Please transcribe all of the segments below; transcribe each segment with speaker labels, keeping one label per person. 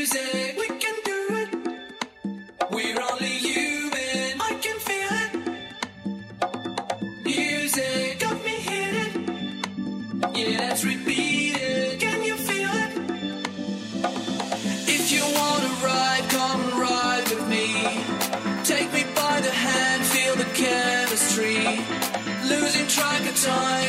Speaker 1: Music, we can do it. We're only human. I can feel it. Music got me hit Yeah, let's repeat it. Can you feel it? If you wanna ride, come ride with me. Take me by the hand, feel the chemistry. Losing track of time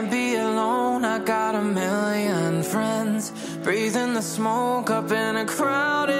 Speaker 1: Can't be alone, I got a million friends. Breathing the smoke up in a crowded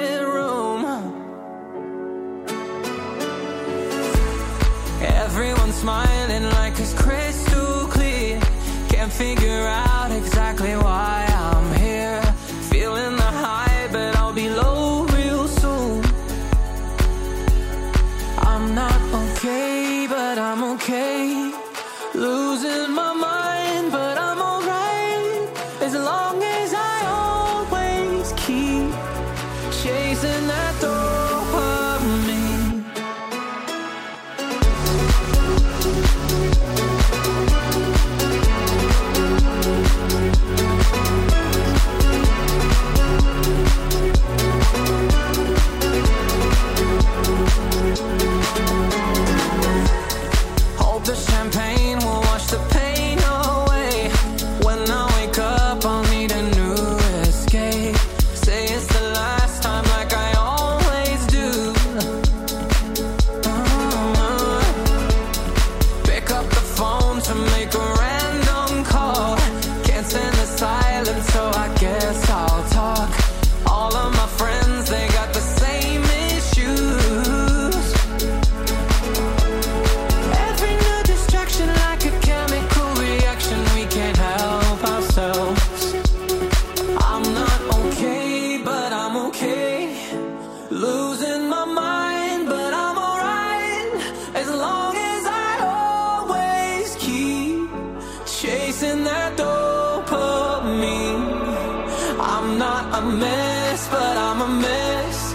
Speaker 1: but I'm a mess.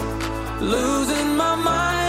Speaker 1: Losing my mind.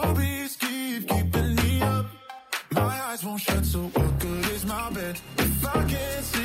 Speaker 2: stories keep keeping me up. My eyes won't shut, so what good is my bed if I can't
Speaker 3: see?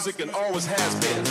Speaker 3: music and always has been.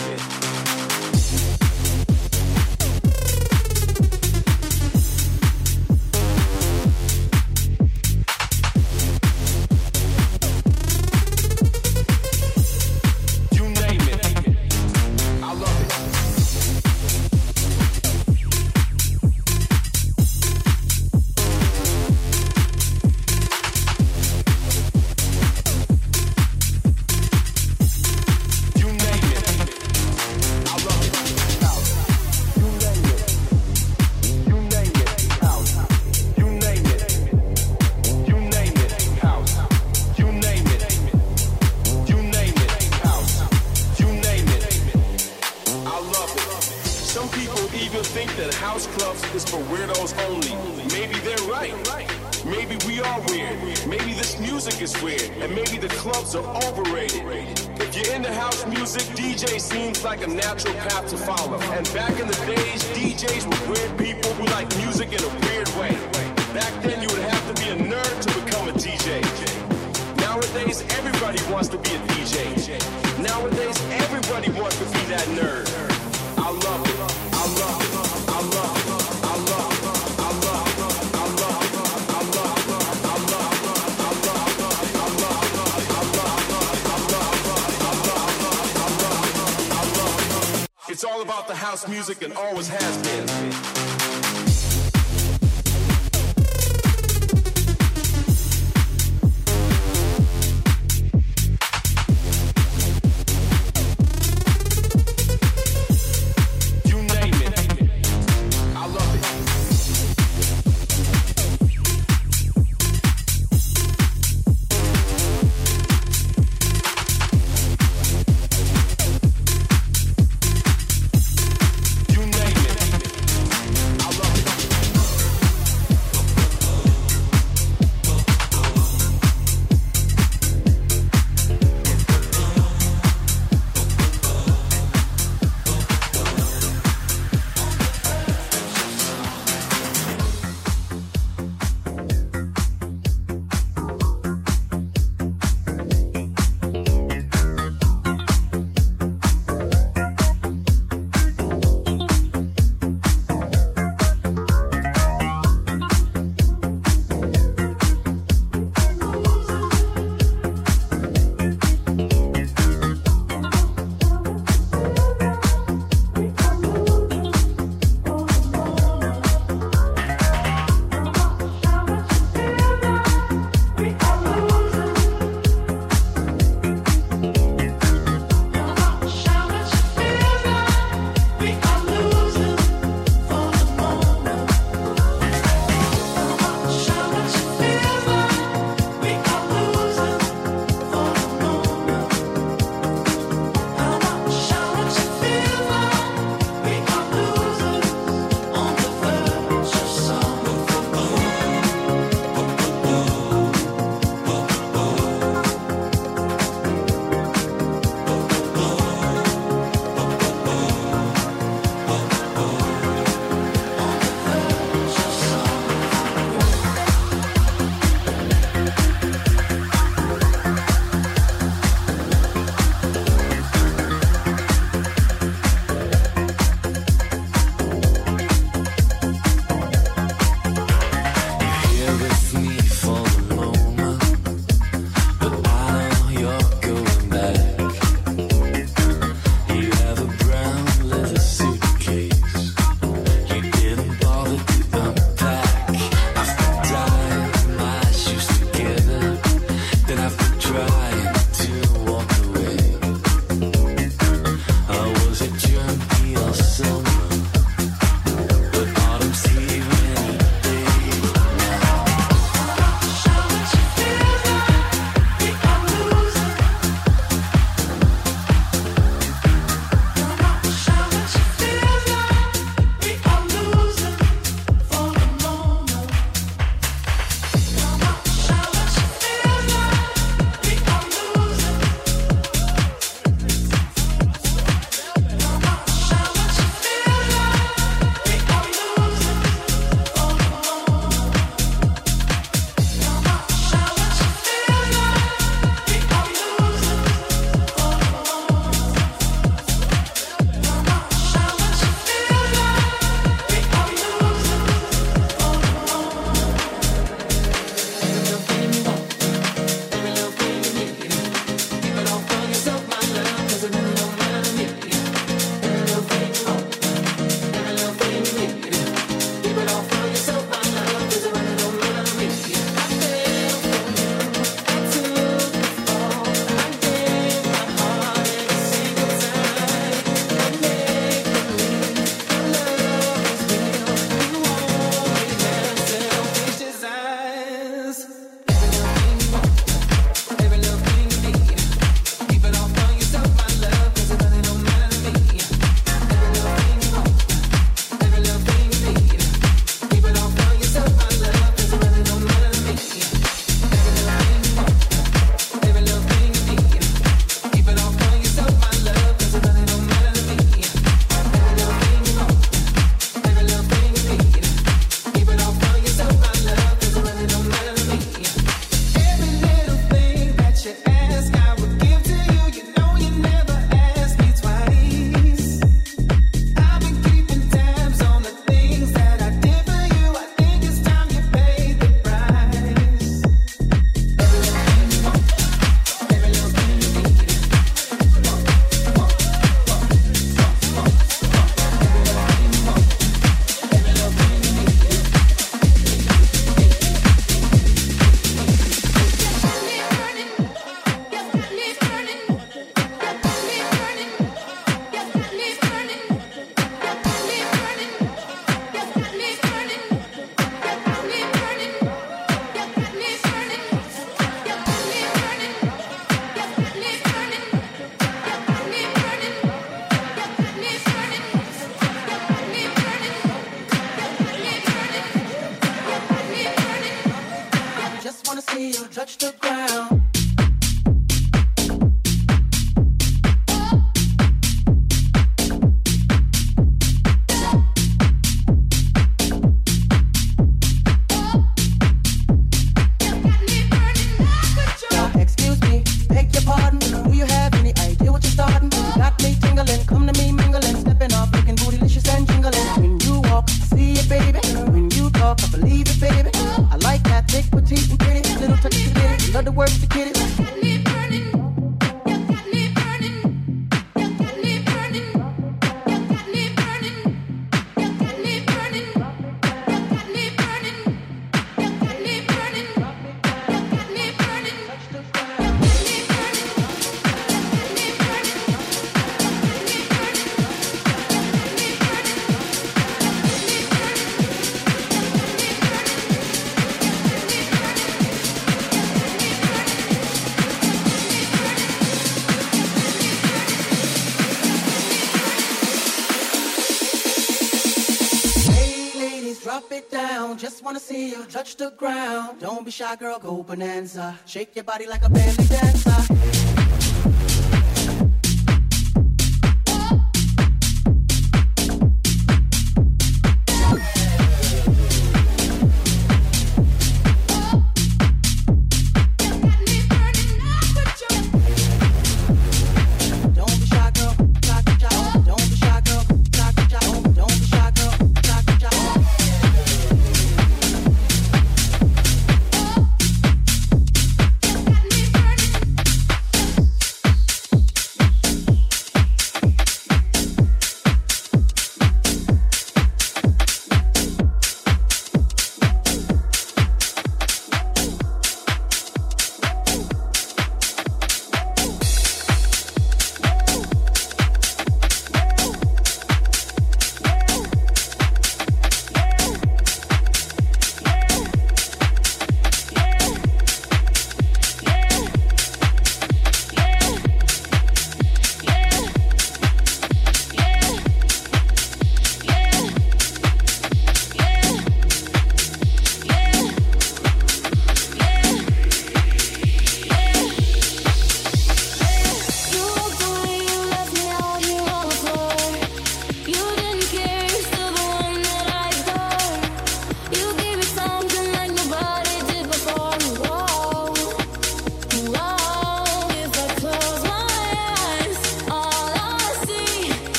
Speaker 4: you touch the ground. Don't be shy, girl, go bonanza. Shake your body like a belly dancer.